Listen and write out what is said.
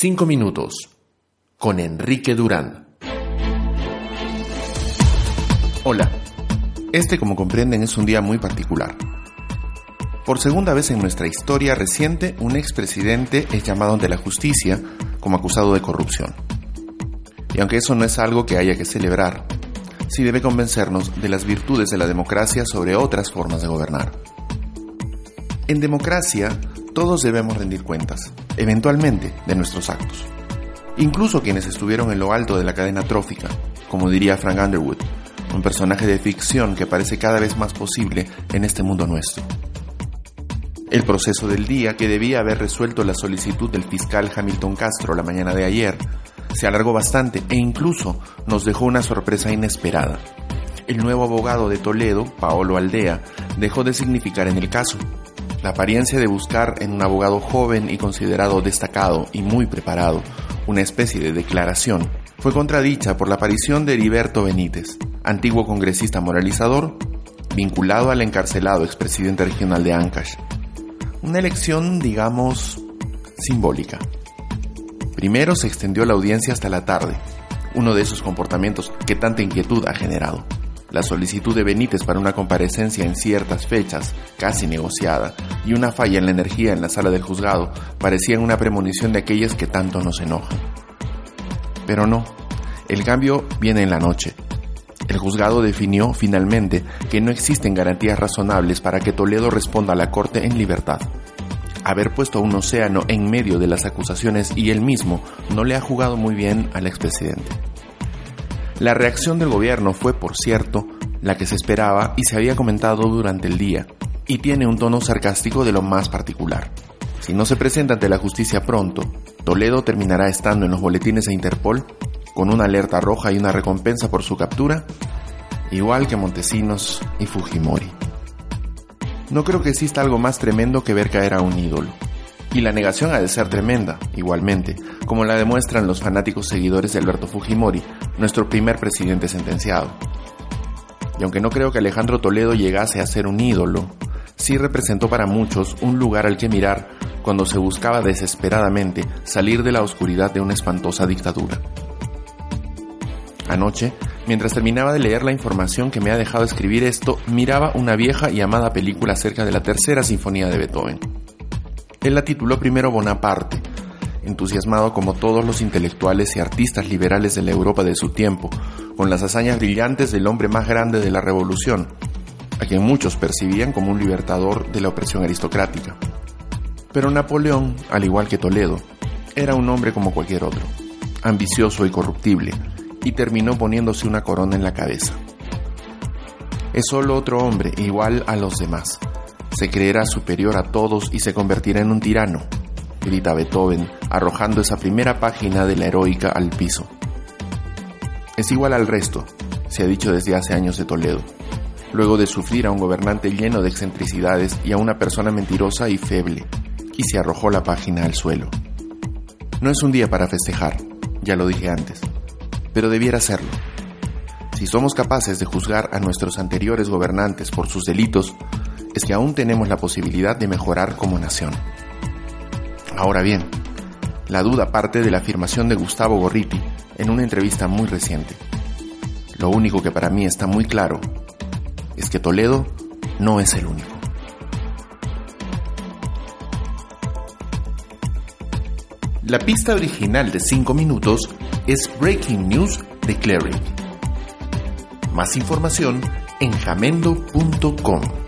5 minutos con Enrique Durán. Hola, este como comprenden es un día muy particular. Por segunda vez en nuestra historia reciente, un expresidente es llamado ante la justicia como acusado de corrupción. Y aunque eso no es algo que haya que celebrar, sí debe convencernos de las virtudes de la democracia sobre otras formas de gobernar. En democracia, todos debemos rendir cuentas, eventualmente, de nuestros actos. Incluso quienes estuvieron en lo alto de la cadena trófica, como diría Frank Underwood, un personaje de ficción que parece cada vez más posible en este mundo nuestro. El proceso del día, que debía haber resuelto la solicitud del fiscal Hamilton Castro la mañana de ayer, se alargó bastante e incluso nos dejó una sorpresa inesperada. El nuevo abogado de Toledo, Paolo Aldea, dejó de significar en el caso. La apariencia de buscar en un abogado joven y considerado destacado y muy preparado una especie de declaración fue contradicha por la aparición de Heriberto Benítez, antiguo congresista moralizador, vinculado al encarcelado expresidente regional de Ancash. Una elección, digamos, simbólica. Primero se extendió la audiencia hasta la tarde, uno de esos comportamientos que tanta inquietud ha generado. La solicitud de Benítez para una comparecencia en ciertas fechas, casi negociada, y una falla en la energía en la sala del juzgado parecían una premonición de aquellas que tanto nos enojan. Pero no, el cambio viene en la noche. El juzgado definió finalmente que no existen garantías razonables para que Toledo responda a la Corte en libertad. Haber puesto a un océano en medio de las acusaciones y él mismo no le ha jugado muy bien al expresidente. La reacción del gobierno fue, por cierto, la que se esperaba y se había comentado durante el día, y tiene un tono sarcástico de lo más particular. Si no se presenta ante la justicia pronto, Toledo terminará estando en los boletines de Interpol con una alerta roja y una recompensa por su captura, igual que Montesinos y Fujimori. No creo que exista algo más tremendo que ver caer a un ídolo. Y la negación ha de ser tremenda, igualmente, como la demuestran los fanáticos seguidores de Alberto Fujimori, nuestro primer presidente sentenciado. Y aunque no creo que Alejandro Toledo llegase a ser un ídolo, sí representó para muchos un lugar al que mirar cuando se buscaba desesperadamente salir de la oscuridad de una espantosa dictadura. Anoche, mientras terminaba de leer la información que me ha dejado escribir esto, miraba una vieja y amada película acerca de la tercera sinfonía de Beethoven. Él la tituló primero Bonaparte, entusiasmado como todos los intelectuales y artistas liberales de la Europa de su tiempo, con las hazañas brillantes del hombre más grande de la revolución, a quien muchos percibían como un libertador de la opresión aristocrática. Pero Napoleón, al igual que Toledo, era un hombre como cualquier otro, ambicioso y corruptible, y terminó poniéndose una corona en la cabeza. Es solo otro hombre igual a los demás, se creerá superior a todos y se convertirá en un tirano, grita Beethoven, arrojando esa primera página de la heroica al piso. Es igual al resto, se ha dicho desde hace años de Toledo, luego de sufrir a un gobernante lleno de excentricidades y a una persona mentirosa y feble, y se arrojó la página al suelo. No es un día para festejar, ya lo dije antes, pero debiera serlo. Si somos capaces de juzgar a nuestros anteriores gobernantes por sus delitos, es que aún tenemos la posibilidad de mejorar como nación. Ahora bien, la duda parte de la afirmación de Gustavo Gorriti en una entrevista muy reciente. Lo único que para mí está muy claro es que Toledo no es el único. La pista original de 5 minutos es Breaking News de Clary. Más información en jamendo.com.